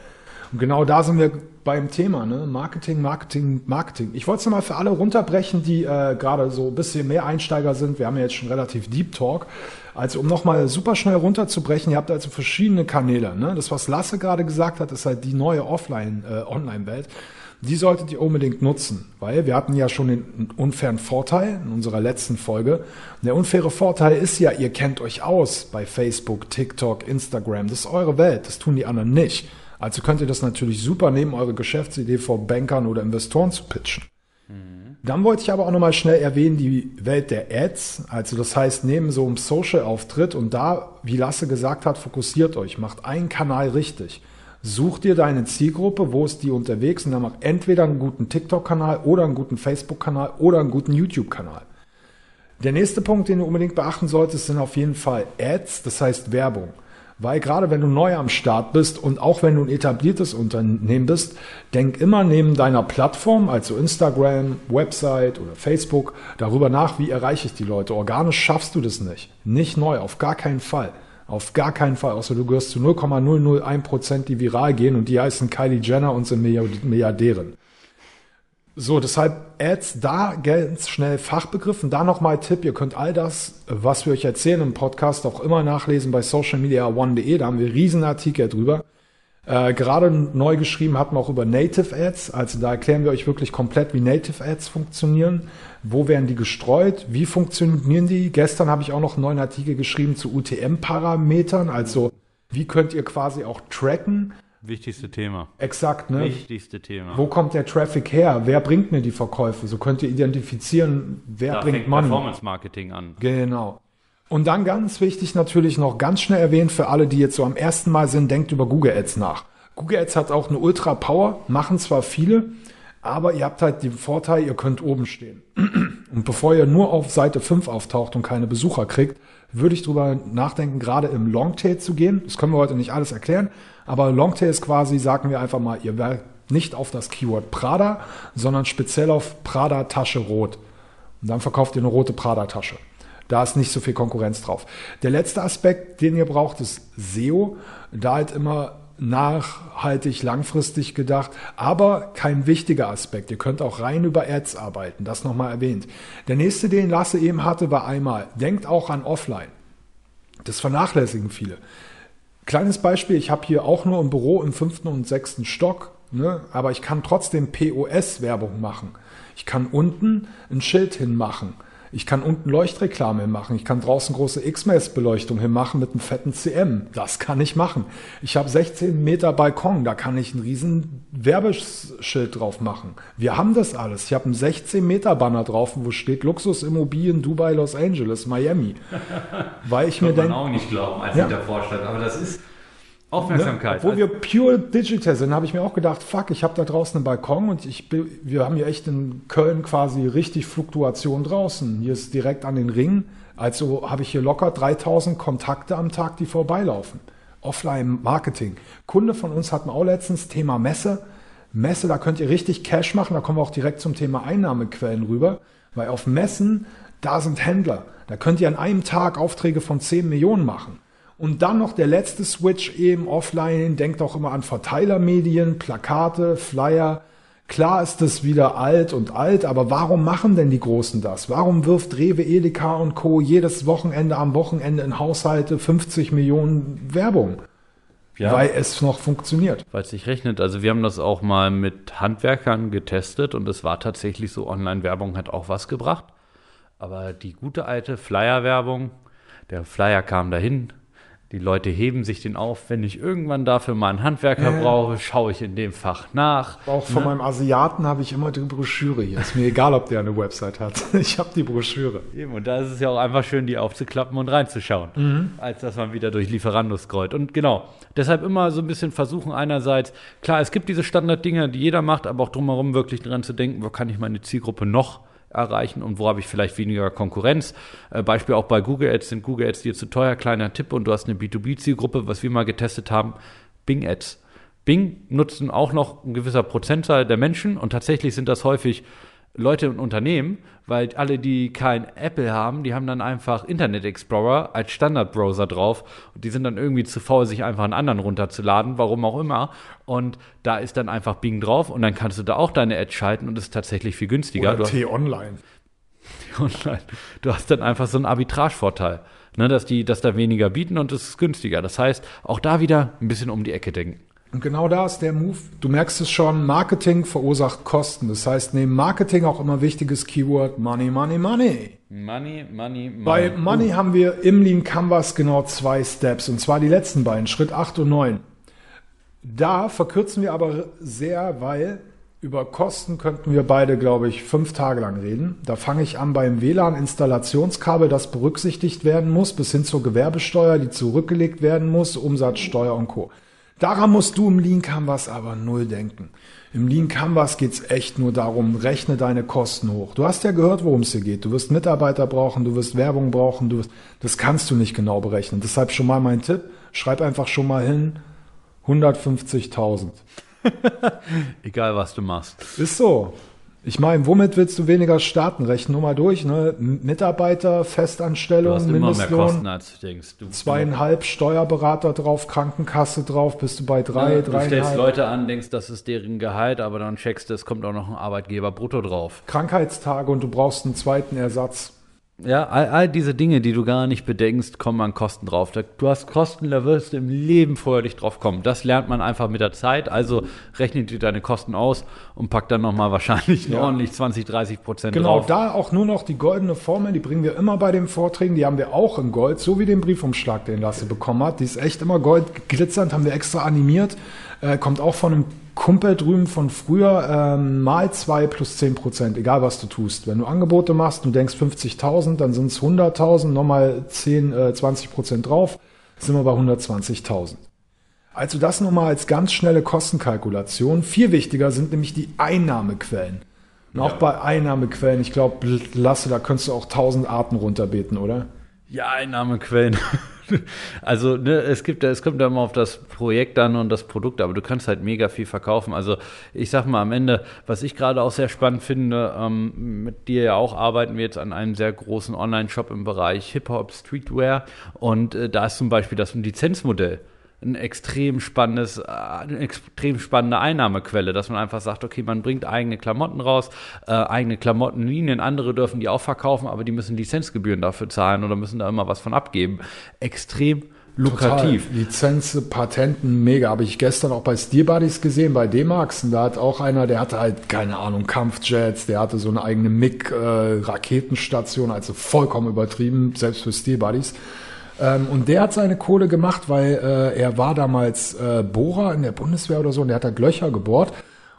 S2: Und genau da sind wir beim Thema, ne? Marketing, Marketing, Marketing. Ich wollte es nochmal für alle runterbrechen, die äh, gerade so ein bisschen mehr Einsteiger sind. Wir haben ja jetzt schon relativ Deep Talk. Also um nochmal super schnell runterzubrechen, ihr habt also verschiedene Kanäle. Ne? Das, was Lasse gerade gesagt hat, ist halt die neue Offline-Online-Welt. die solltet ihr unbedingt nutzen, weil wir hatten ja schon den unfairen Vorteil in unserer letzten Folge. Der unfaire Vorteil ist ja, ihr kennt euch aus bei Facebook, TikTok, Instagram. Das ist eure Welt, das tun die anderen nicht. Also könnt ihr das natürlich super nehmen, eure Geschäftsidee vor Bankern oder Investoren zu pitchen. Dann wollte ich aber auch nochmal schnell erwähnen, die Welt der Ads. Also das heißt, neben so einem Social-Auftritt und da, wie Lasse gesagt hat, fokussiert euch, macht einen Kanal richtig. Such dir deine Zielgruppe, wo ist die unterwegs und dann mach entweder einen guten TikTok-Kanal oder einen guten Facebook-Kanal oder einen guten YouTube-Kanal. Der nächste Punkt, den du unbedingt beachten solltest, sind auf jeden Fall Ads, das heißt Werbung. Weil gerade wenn du neu am Start bist und auch wenn du ein etabliertes Unternehmen bist, denk immer neben deiner Plattform, also Instagram, Website oder Facebook, darüber nach, wie erreiche ich die Leute. Organisch schaffst du das nicht. Nicht neu, auf gar keinen Fall. Auf gar keinen Fall, außer du gehörst zu 0,001 Prozent, die viral gehen und die heißen Kylie Jenner und sind Milliardären. So, deshalb Ads, da ganz schnell Fachbegriffen. Da nochmal Tipp, ihr könnt all das, was wir euch erzählen im Podcast, auch immer nachlesen bei socialmediaone.de. Da haben wir riesen Artikel drüber. Äh, gerade neu geschrieben hatten wir auch über Native Ads. Also da erklären wir euch wirklich komplett, wie Native Ads funktionieren. Wo werden die gestreut? Wie funktionieren die? Gestern habe ich auch noch einen neuen Artikel geschrieben zu UTM-Parametern. Also wie könnt ihr quasi auch tracken?
S4: Wichtigste Thema.
S2: Exakt, ne?
S4: Wichtigste Thema.
S2: Wo kommt der Traffic her? Wer bringt mir die Verkäufe? So könnt ihr identifizieren, wer
S4: da
S2: bringt
S4: fängt
S2: Money.
S4: Performance Marketing an.
S2: Genau. Und dann ganz wichtig natürlich noch ganz schnell erwähnt für alle, die jetzt so am ersten Mal sind, denkt über Google Ads nach. Google Ads hat auch eine Ultra Power, machen zwar viele, aber ihr habt halt den Vorteil, ihr könnt oben stehen. Und bevor ihr nur auf Seite 5 auftaucht und keine Besucher kriegt, würde ich drüber nachdenken, gerade im Longtail zu gehen. Das können wir heute nicht alles erklären, aber Longtail ist quasi, sagen wir einfach mal, ihr werdet nicht auf das Keyword Prada, sondern speziell auf Prada Tasche rot. Und dann verkauft ihr eine rote Prada Tasche. Da ist nicht so viel Konkurrenz drauf. Der letzte Aspekt, den ihr braucht, ist SEO. Da halt immer nachhaltig, langfristig gedacht, aber kein wichtiger Aspekt. Ihr könnt auch rein über Ads arbeiten, das nochmal erwähnt. Der nächste, den Lasse eben hatte, war einmal, denkt auch an Offline. Das vernachlässigen viele. Kleines Beispiel, ich habe hier auch nur ein Büro im fünften und sechsten Stock, ne, aber ich kann trotzdem POS-Werbung machen. Ich kann unten ein Schild hinmachen. Ich kann unten Leuchtreklame hinmachen. Ich kann draußen große X-Mess-Beleuchtung hinmachen mit einem fetten CM. Das kann ich machen. Ich habe 16 Meter Balkon. Da kann ich ein riesen Werbeschild drauf machen. Wir haben das alles. Ich habe einen 16 Meter Banner drauf, wo steht Luxusimmobilien Dubai, Los Angeles, Miami. Weil ich mir
S4: man
S2: denke,
S4: auch nicht glauben, als
S2: Ja.
S4: ich davor stand. Aber das ist
S2: Ne?
S4: Aufmerksamkeit.
S2: Obwohl wir pure digital sind, habe ich mir auch gedacht, fuck, ich habe da draußen einen Balkon und ich, wir haben hier echt in Köln quasi richtig Fluktuation draußen. Hier ist direkt an den Ring. Also habe ich hier locker 3000 Kontakte am Tag, die vorbeilaufen. Offline-Marketing. Kunde von uns hatten auch letztens Thema Messe. Messe, da könnt ihr richtig Cash machen. Da kommen wir auch direkt zum Thema Einnahmequellen rüber. Weil auf Messen, da sind Händler. Da könnt ihr an einem Tag Aufträge von 10 Millionen machen. Und dann noch der letzte Switch eben offline. Denkt auch immer an Verteilermedien, Plakate, Flyer. Klar ist das wieder alt und alt, aber warum machen denn die Großen das? Warum wirft Rewe, Edeka und Co. jedes Wochenende am Wochenende in Haushalte 50 Millionen Werbung?
S4: Ja.
S2: Weil es noch funktioniert.
S4: Weil es sich rechnet. Also wir haben das auch mal mit Handwerkern getestet und es war tatsächlich so, Online-Werbung hat auch was gebracht. Aber die gute alte Flyer-Werbung, der Flyer kam dahin, Die Leute heben sich den auf. Wenn ich irgendwann dafür mal einen Handwerker
S2: Ja.
S4: brauche, schaue ich in dem Fach nach.
S2: Auch von meinem Asiaten habe ich immer die Broschüre hier. Ist mir egal, ob der eine Website hat. Ich habe die Broschüre.
S4: Eben, und da ist es ja auch einfach schön, die aufzuklappen und reinzuschauen, als dass man wieder durch Lieferando scrollt. Und genau, deshalb immer so ein bisschen versuchen, einerseits, klar, es gibt diese Standarddinge, die jeder macht, aber auch drumherum wirklich dran zu denken, wo kann ich meine Zielgruppe noch erreichen und wo habe ich vielleicht weniger Konkurrenz. Äh, Beispiel auch bei Google Ads. Sind Google Ads dir zu teuer, kleiner Tipp. Und du hast eine B2B-Zielgruppe, was wir mal getestet haben, Bing Ads. Bing nutzen auch noch ein gewisser Prozentzahl der Menschen. Und tatsächlich sind das häufig Leute und Unternehmen, weil alle, die kein Apple haben, die haben dann einfach Internet Explorer als Standardbrowser drauf und die sind dann irgendwie zu faul, sich einfach einen anderen runterzuladen, warum auch immer. Und da ist dann einfach Bing drauf und dann kannst du da auch deine Ads schalten und es ist tatsächlich viel günstiger.
S2: Oder T-Online.
S4: online. Du hast dann einfach so einen Arbitragevorteil, ne, dass die, dass da weniger bieten und es ist günstiger. Das heißt, auch da wieder ein bisschen um die Ecke denken.
S2: Und genau da ist der Move. Du merkst es schon, Marketing verursacht Kosten. Das heißt, neben Marketing auch immer wichtiges Keyword Money, Money, Money.
S4: Money, money, money.
S2: Bei Money haben wir im Lean Canvas genau zwei Steps. Und zwar die letzten beiden, Schritt 8 und 9. Da verkürzen wir aber sehr, weil über Kosten könnten wir beide, glaube ich, fünf Tage lang reden. Da fange ich an beim WLAN-Installationskabel, das berücksichtigt werden muss, bis hin zur Gewerbesteuer, die zurückgelegt werden muss, Umsatzsteuer und Co. Daran musst du im Lean Canvas aber null denken. Im Lean Canvas geht's echt nur darum, rechne deine Kosten hoch. Du hast ja gehört, worum es hier geht. Du wirst Mitarbeiter brauchen, du wirst Werbung brauchen, du wirst, das kannst du nicht genau berechnen. Deshalb schon mal mein Tipp, schreib einfach schon mal hin, 150.000.
S4: Egal, was du machst.
S2: Ist so. Ich meine, womit willst du weniger starten? Rechnen nur mal durch. Ne? Mitarbeiter,
S4: Du
S2: Festanstellung,
S4: hast immer mehr Kosten,
S2: Mindestlohn,
S4: als du denkst. Du,
S2: zweieinhalb Steuerberater drauf, Krankenkasse drauf, bist du bei drei,
S4: Ja, du stellst. Leute an, denkst, das ist deren Gehalt, aber dann checkst du, es kommt auch noch ein Arbeitgeber brutto drauf.
S2: Krankheitstage und du brauchst einen zweiten Ersatz.
S4: Ja, all, all diese Dinge, die du gar nicht bedenkst, kommen an Kosten drauf. Du hast Kosten, da wirst du im Leben vorher nicht drauf kommen. Das lernt man einfach mit der Zeit. Also rechne dir deine Kosten aus und pack dann nochmal wahrscheinlich
S2: Ja.
S4: ordentlich 20, 30 Prozent
S2: Genau,
S4: drauf.
S2: da auch nur noch die goldene Formel, die bringen wir immer bei den Vorträgen, die haben wir auch in Gold, so wie den Briefumschlag, den Lasse bekommen hat. Die ist echt immer gold glitzernd, haben wir extra animiert. Äh, kommt auch von einem Kumpel drüben von früher, ähm, mal zwei plus 10 Prozent, egal was du tust. Wenn du Angebote machst, du denkst 50.000, dann sind es 100.000, nochmal 10, äh, 20 Prozent drauf, sind wir bei 120.000. Also das nochmal als ganz schnelle Kostenkalkulation. Viel wichtiger sind nämlich die Einnahmequellen. Und auch bei Einnahmequellen, ich glaube, Lasse, da könntest du auch tausend Arten runterbeten, oder?
S4: Ja, Einnahmequellen. Also, ne, es gibt, es kommt ja immer auf das Projekt an und das Produkt, aber du kannst halt mega viel verkaufen. Also, ich sag mal am Ende, was ich gerade auch sehr spannend finde, ähm, mit dir ja auch arbeiten wir jetzt an einem sehr großen Online-Shop im Bereich Hip-Hop, Streetwear und äh, da ist zum Beispiel das Lizenzmodell ein extrem spannendes, äh, eine extrem spannende Einnahmequelle, dass man einfach sagt, okay, man bringt eigene Klamotten raus, äh, eigene Klamottenlinien, andere dürfen die auch verkaufen, aber die müssen Lizenzgebühren dafür zahlen oder müssen da immer was von abgeben. Extrem lukrativ.
S2: Total. Lizenz, Patenten, mega. Habe ich gestern auch bei Steel Buddies gesehen, bei D-Max. Und da hat auch einer, der hatte halt, keine Ahnung, Kampfjets, der hatte so eine eigene MiG-Raketenstation, also vollkommen übertrieben, selbst für Steel Buddies. Ähm, und der hat seine Kohle gemacht, weil äh, er war damals äh, Bohrer in der Bundeswehr oder so und der hat halt Löcher gebohrt.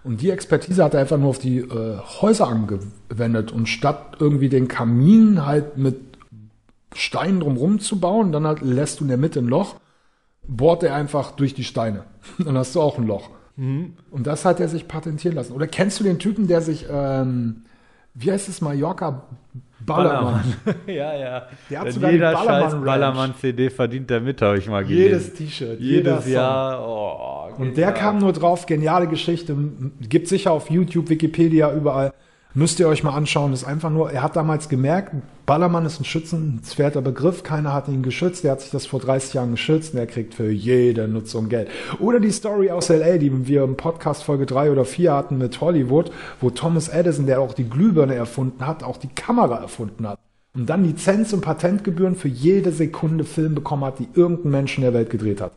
S2: Und die Expertise hat er einfach nur auf die äh, Häuser angewendet. Und statt irgendwie den Kamin halt mit Steinen drumrum zu bauen, dann halt lässt du in der Mitte ein Loch, bohrt er einfach durch die Steine. Dann hast du auch ein Loch. Und das hat er sich patentieren lassen. Oder kennst du den Typen, der sich, ähm, wie heißt es, Mallorca Ballermann?
S4: ja, ja.
S2: Der hat sogar die
S4: jeder
S2: Ballermann
S4: scheiß. Ballermann-CD verdient der mit, habe ich mal gelesen.
S2: Jedes T-Shirt,
S4: Jedes. Jahr. Oh,
S2: Und der kam nur drauf, geniale Geschichte, gibt sicher auf YouTube, Wikipedia, überall. Müsst ihr euch mal anschauen. Das ist einfach nur, er hat damals gemerkt, Ballermann ist ein schützenswerter Begriff, keiner hat ihn geschützt, der hat sich das vor 30 Jahren geschützt und er kriegt für jede Nutzung Geld. Oder die Story aus L.A., die wir im Podcast Folge 3 oder 4 hatten mit Hollywood, wo Thomas Edison, der auch die Glühbirne erfunden hat, auch die Kamera erfunden hat. Und dann Lizenz- und Patentgebühren für jede Sekunde Film bekommen hat, die irgendein Mensch in der Welt gedreht hat.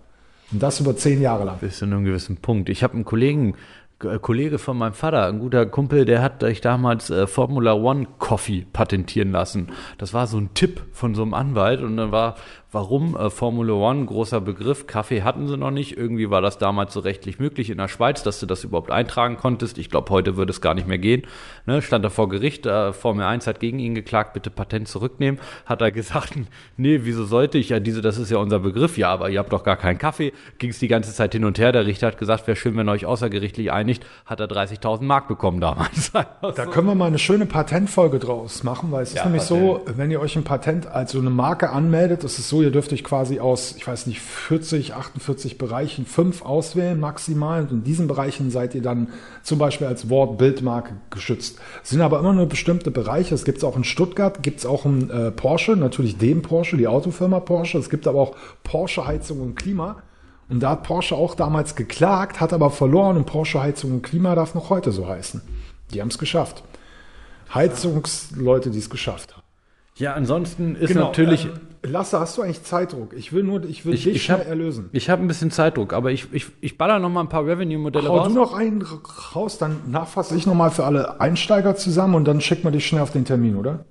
S2: Und das über zehn Jahre lang.
S4: bis zu einem gewissen Punkt. Ich habe einen Kollegen, Kollege von meinem Vater, ein guter Kumpel, der hat sich damals äh, Formula One Coffee patentieren lassen. Das war so ein Tipp von so einem Anwalt und dann war, Warum? Äh, Formula One, großer Begriff. Kaffee hatten sie noch nicht. Irgendwie war das damals so rechtlich möglich in der Schweiz, dass du das überhaupt eintragen konntest. Ich glaube, heute würde es gar nicht mehr gehen. Ne? Stand er vor Gericht, äh, Formel 1 hat gegen ihn geklagt, bitte Patent zurücknehmen. Hat er gesagt, nee, wieso sollte ich? Ja, diese, das ist ja unser Begriff. Ja, aber ihr habt doch gar keinen Kaffee. Ging es die ganze Zeit hin und her. Der Richter hat gesagt, wäre schön, wenn ihr euch außergerichtlich einigt. Hat er 30.000 Mark bekommen damals.
S2: Da können wir mal eine schöne Patentfolge draus machen, weil es
S4: Ja,
S2: ist nämlich
S4: Patent.
S2: so, wenn ihr euch ein Patent als so eine Marke anmeldet, ist es so, ihr dürft euch quasi aus, ich weiß nicht, 40, 48 Bereichen fünf auswählen maximal. Und in diesen Bereichen seid ihr dann zum Beispiel als Wort Bildmarke geschützt. Es sind aber immer nur bestimmte Bereiche. Es gibt es auch in Stuttgart, gibt es auch in äh, Porsche, natürlich dem Porsche, die Autofirma Porsche. Es gibt aber auch Porsche Heizung und Klima. Und da hat Porsche auch damals geklagt, hat aber verloren und Porsche Heizung und Klima darf noch heute so heißen. Die haben es geschafft. Heizungsleute, die es geschafft haben.
S4: Ja, ansonsten ist natürlich.
S2: Ähm, Lasse, hast du eigentlich Zeitdruck? Ich will nur, ich will
S4: Ich,
S2: dich
S4: ich
S2: schnell
S4: habe
S2: erlösen.
S4: ich hab ein bisschen Zeitdruck, aber ich, ich, ich baller noch mal ein paar Revenue-Modelle
S2: Hau
S4: raus.
S2: du noch einen raus, dann nachfasse ich nochmal für alle Einsteiger zusammen und dann schicken wir dich schnell auf den Termin, oder?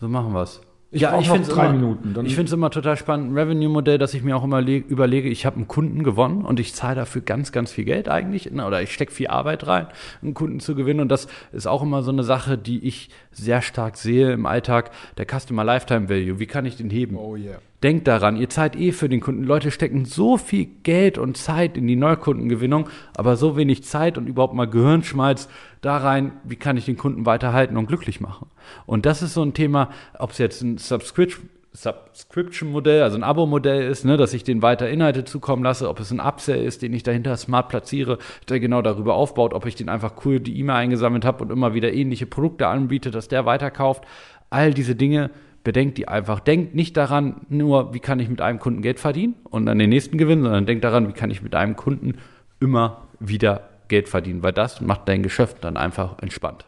S4: So machen wir's.
S2: Ich brauch noch
S4: find's
S2: drei
S4: immer,
S2: Minuten, dann-
S4: ich finde es immer total spannend, ein Revenue-Modell, dass ich mir auch immer le- überlege, ich habe einen Kunden gewonnen und ich zahle dafür ganz, ganz viel Geld eigentlich, ne, oder ich stecke viel Arbeit rein, einen Kunden zu gewinnen. Und das ist auch immer so eine Sache, die ich sehr stark sehe im Alltag, der Customer Lifetime Value. Wie kann ich den heben?
S2: Oh yeah.
S4: Denkt daran, ihr zahlt eh für den Kunden. Leute stecken so viel Geld und Zeit in die Neukundengewinnung, aber so wenig Zeit und überhaupt mal Gehirnschmalz da rein, wie kann ich den Kunden weiterhalten und glücklich machen. Und das ist so ein Thema, ob es jetzt ein Subscription Subscription-Modell, also ein Abo-Modell ist, ne, dass ich den weiter Inhalte zukommen lasse, ob es ein Upsell ist, den ich dahinter smart platziere, der genau darüber aufbaut, ob ich den einfach cool die E-Mail eingesammelt habe und immer wieder ähnliche Produkte anbiete, dass der weiterkauft. All diese Dinge bedenkt die einfach. Denkt nicht daran, nur wie kann ich mit einem Kunden Geld verdienen und dann den nächsten gewinnen, sondern denkt daran, wie kann ich mit einem Kunden immer wieder Geld verdienen, weil das macht dein Geschäft dann einfach entspannt.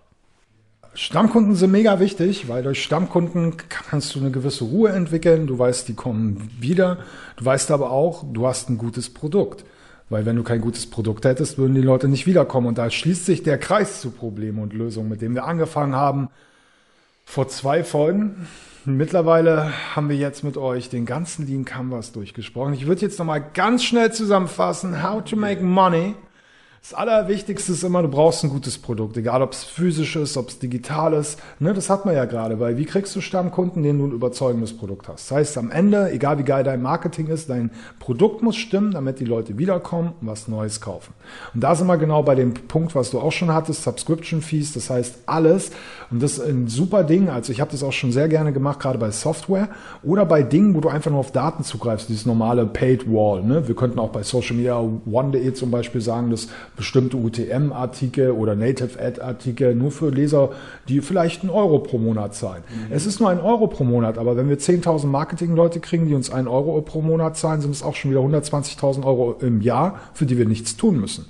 S2: Stammkunden sind mega wichtig, weil durch Stammkunden kannst du eine gewisse Ruhe entwickeln. Du weißt, die kommen wieder. Du weißt aber auch, du hast ein gutes Produkt. Weil wenn du kein gutes Produkt hättest, würden die Leute nicht wiederkommen. Und da schließt sich der Kreis zu Probleme und Lösungen, mit dem wir angefangen haben vor zwei Folgen. Mittlerweile haben wir jetzt mit euch den ganzen Lean Canvas durchgesprochen. Ich würde jetzt nochmal ganz schnell zusammenfassen. How to make money. Das Allerwichtigste ist immer, du brauchst ein gutes Produkt, egal ob es physisch ist, ob es digital ist. Ne, das hat man ja gerade, weil wie kriegst du Stammkunden, denen du ein überzeugendes Produkt hast? Das heißt, am Ende, egal wie geil dein Marketing ist, dein Produkt muss stimmen, damit die Leute wiederkommen und was Neues kaufen. Und da sind wir genau bei dem Punkt, was du auch schon hattest, Subscription Fees, das heißt alles. Und das ist ein super Ding. Also ich habe das auch schon sehr gerne gemacht, gerade bei Software oder bei Dingen, wo du einfach nur auf Daten zugreifst, dieses normale Paid Wall. Ne? Wir könnten auch bei Social Media One.de zum Beispiel sagen, dass bestimmte UTM-Artikel oder Native Ad-Artikel nur für Leser, die vielleicht einen Euro pro Monat zahlen. Es ist nur ein Euro pro Monat, aber wenn wir 10.000 Marketing-Leute kriegen, die uns einen Euro pro Monat zahlen, sind es auch schon wieder 120.000 Euro im Jahr, für die wir nichts tun müssen.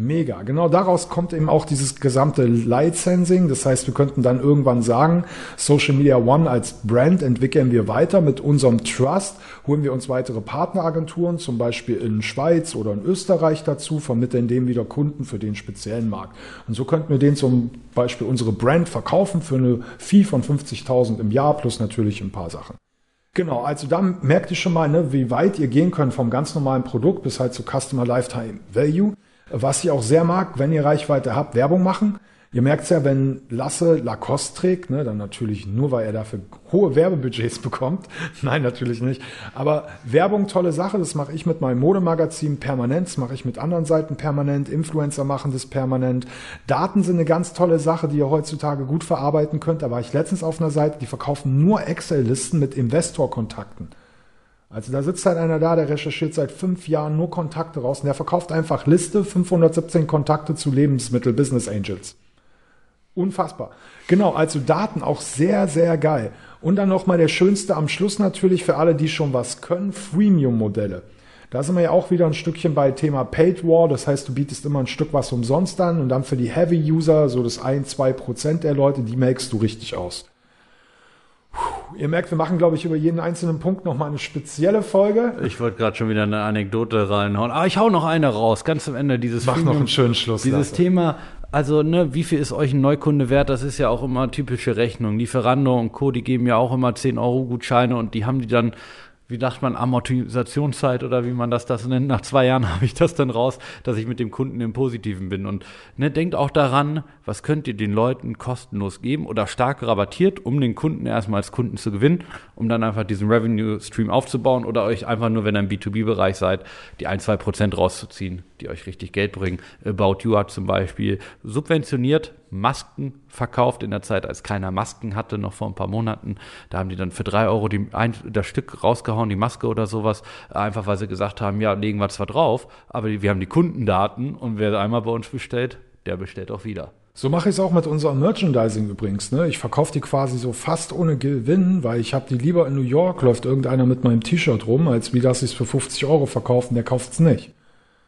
S2: Mega. Genau daraus kommt eben auch dieses gesamte Licensing. Das heißt, wir könnten dann irgendwann sagen, Social Media One als Brand entwickeln wir weiter mit unserem Trust, holen wir uns weitere Partneragenturen, zum Beispiel in Schweiz oder in Österreich dazu, vermitteln dem wieder Kunden für den speziellen Markt. Und so könnten wir den zum Beispiel unsere Brand verkaufen für eine Fee von 50.000 im Jahr plus natürlich ein paar Sachen. Genau, also da merkt ihr schon mal, ne, wie weit ihr gehen könnt vom ganz normalen Produkt bis halt zu Customer Lifetime Value. Was ich auch sehr mag, wenn ihr Reichweite habt, Werbung machen. Ihr merkt's ja, wenn Lasse Lacoste trägt, ne, dann natürlich nur, weil er dafür hohe Werbebudgets bekommt. Nein, natürlich nicht. Aber Werbung, tolle Sache. Das mache ich mit meinem Modemagazin permanent. Das mache ich mit anderen Seiten permanent. Influencer machen das permanent. Daten sind eine ganz tolle Sache, die ihr heutzutage gut verarbeiten könnt. Da war ich letztens auf einer Seite, die verkaufen nur Excel-Listen mit Investorkontakten. Also da sitzt halt einer da, der recherchiert seit fünf Jahren nur Kontakte raus und der verkauft einfach Liste 517 Kontakte zu Lebensmittel Business Angels. Unfassbar. Genau, also Daten auch sehr, sehr geil. Und dann nochmal der schönste am Schluss natürlich für alle, die schon was können, Freemium-Modelle. Da sind wir ja auch wieder ein Stückchen bei Thema Paid War. Das heißt, du bietest immer ein Stück was umsonst an und dann für die Heavy-User, so das 1, 2 Prozent der Leute, die melkst du richtig aus. Ihr merkt, wir machen, glaube ich, über jeden einzelnen Punkt nochmal eine spezielle Folge.
S4: Ich wollte gerade schon wieder eine Anekdote reinhauen. Ah, ich hau noch eine raus, ganz am Ende dieses
S2: Mach noch
S4: Freemium-
S2: einen schönen Schluss.
S4: Dieses
S2: Lasse.
S4: Thema, also ne, wie viel ist euch ein Neukunde wert? Das ist ja auch immer typische Rechnung. Lieferando und Co., die geben ja auch immer 10 Euro Gutscheine und die haben die dann wie sagt man, Amortisationszeit oder wie man das, das nennt. Nach zwei Jahren habe ich das dann raus, dass ich mit dem Kunden im Positiven bin. Und ne, denkt auch daran, was könnt ihr den Leuten kostenlos geben oder stark rabattiert, um den Kunden erstmal als Kunden zu gewinnen, um dann einfach diesen Revenue-Stream aufzubauen oder euch einfach nur, wenn ihr im B2B-Bereich seid, die ein, zwei Prozent rauszuziehen, die euch richtig Geld bringen. About You hat zum Beispiel subventioniert Masken verkauft in der Zeit, als keiner Masken hatte, noch vor ein paar Monaten. Da haben die dann für drei Euro die, ein, das Stück rausgehauen, die Maske oder sowas, einfach weil sie gesagt haben, ja, legen wir zwar drauf, aber wir haben die Kundendaten und wer einmal bei uns bestellt, der bestellt auch wieder.
S2: So mache ich es auch mit unserem Merchandising übrigens. Ne? Ich verkaufe die quasi so fast ohne Gewinn, weil ich habe die lieber in New York, läuft irgendeiner mit meinem T-Shirt rum, als wie das ich es für 50 Euro verkaufen, der kauft es nicht.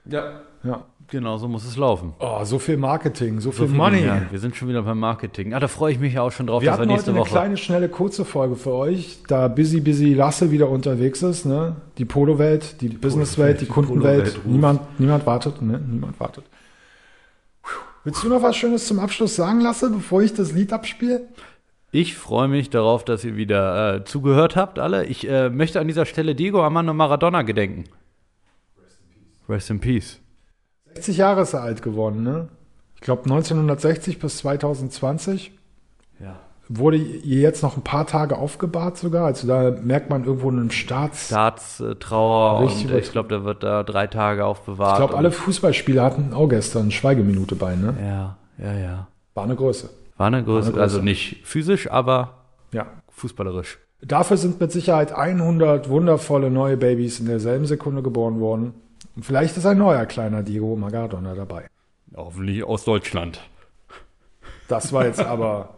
S4: Ja.
S2: Ja.
S4: Genau, so muss es laufen.
S2: Oh, so viel Marketing, so viel
S4: So viel-
S2: Money.
S4: Ja, wir sind schon wieder beim Marketing. Ah, da freue ich mich ja auch schon drauf,
S2: Wir
S4: dass wir
S2: hatten heute
S4: nächste
S2: eine
S4: Woche.
S2: kleine, schnelle, kurze Folge für euch, da Busy Busy Lasse wieder unterwegs ist, ne? Die Polo-Welt, die, Business-Welt, die,
S4: die
S2: Kundenwelt. Niemand, niemand wartet, ne? Niemand wartet. Willst du noch was Schönes zum Abschluss sagen, Lasse, bevor ich das Lied abspiele?
S4: Ich freue mich darauf, dass ihr wieder äh, zugehört habt, alle. Ich äh, möchte an dieser Stelle Diego Armando Maradona gedenken. Rest in Peace.
S2: 60 Jahre ist er alt geworden, ne? Ich glaube 1960 bis 2020
S4: Ja.
S2: Wurde jetzt noch ein paar Tage aufgebahrt sogar. Also da merkt man irgendwo einen Staats...
S4: Staatstrauer
S2: Richtig
S4: und ich glaube, der wird da drei Tage aufbewahrt.
S2: Ich glaube, alle Fußballspieler hatten auch gestern Schweigeminute bei, ne?
S4: Ja, ja, ja.
S2: War eine Größe.
S4: War eine Größe,
S2: War eine
S4: also
S2: Größe.
S4: nicht physisch, aber
S2: Ja.
S4: fußballerisch.
S2: Dafür sind mit Sicherheit 100 wundervolle neue Babys in derselben Sekunde geboren worden. Und vielleicht ist ein neuer kleiner Diego Maradona dabei.
S4: Hoffentlich aus Deutschland.
S2: Das war jetzt aber.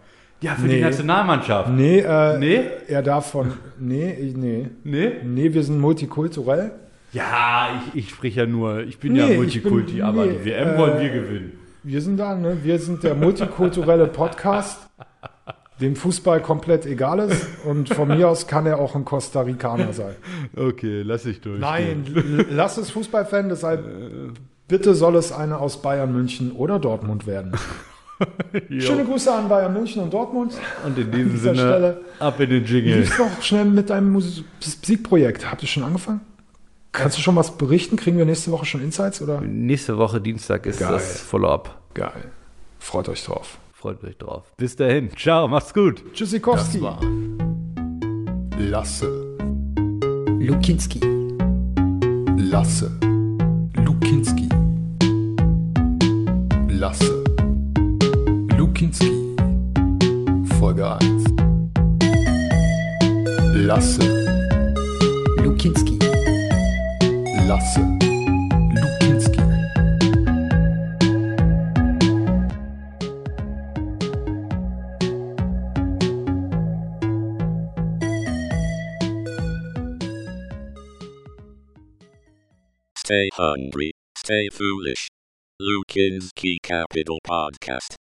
S4: Ja, für
S2: Nee.
S4: die Nationalmannschaft.
S2: Nee, äh,
S4: Nee?
S2: er darf von. Nee, ich- nee.
S4: Nee?
S2: Nee, wir sind multikulturell.
S4: Ja, ich, ich sprich ja nur, ich bin
S2: Nee,
S4: ja Multikulti,
S2: bin-
S4: aber
S2: nee,
S4: die WM
S2: äh,
S4: wollen wir gewinnen.
S2: Wir sind da, ne? Wir sind der multikulturelle Podcast, dem Fußball komplett egal ist. Und von mir aus kann er auch ein Costa Ricaner sein.
S4: Okay, lass ich durch.
S2: Nein, lass es Fußballfan, deshalb bitte soll es eine aus Bayern München oder Dortmund werden. Schöne Grüße an Bayern München und Dortmund.
S4: Und in diesem Sinne,
S2: Stelle-
S4: ab in den
S2: Wie
S4: Jingle.
S2: lief's noch schnell mit deinem Mus- Musikprojekt? Habt ihr schon angefangen? Kannst du schon was berichten? Kriegen wir nächste Woche schon Insights oder?
S4: Nächste Woche Dienstag ist
S2: Geil.
S4: das Follow-up.
S2: Geil. Freut euch drauf.
S4: Freut euch drauf. Bis dahin. Ciao, macht's gut.
S2: Tschüssikowski.
S4: Das war-
S2: Lasse.
S3: Lukinski.
S2: Lasse. Lukinski. Lasse. Lukinski. Folge 1. Lasse.
S3: Lukinski.
S2: Lasse. Lukinski.
S1: Stay hungry, stay foolish. Lukinski Capital Podcast.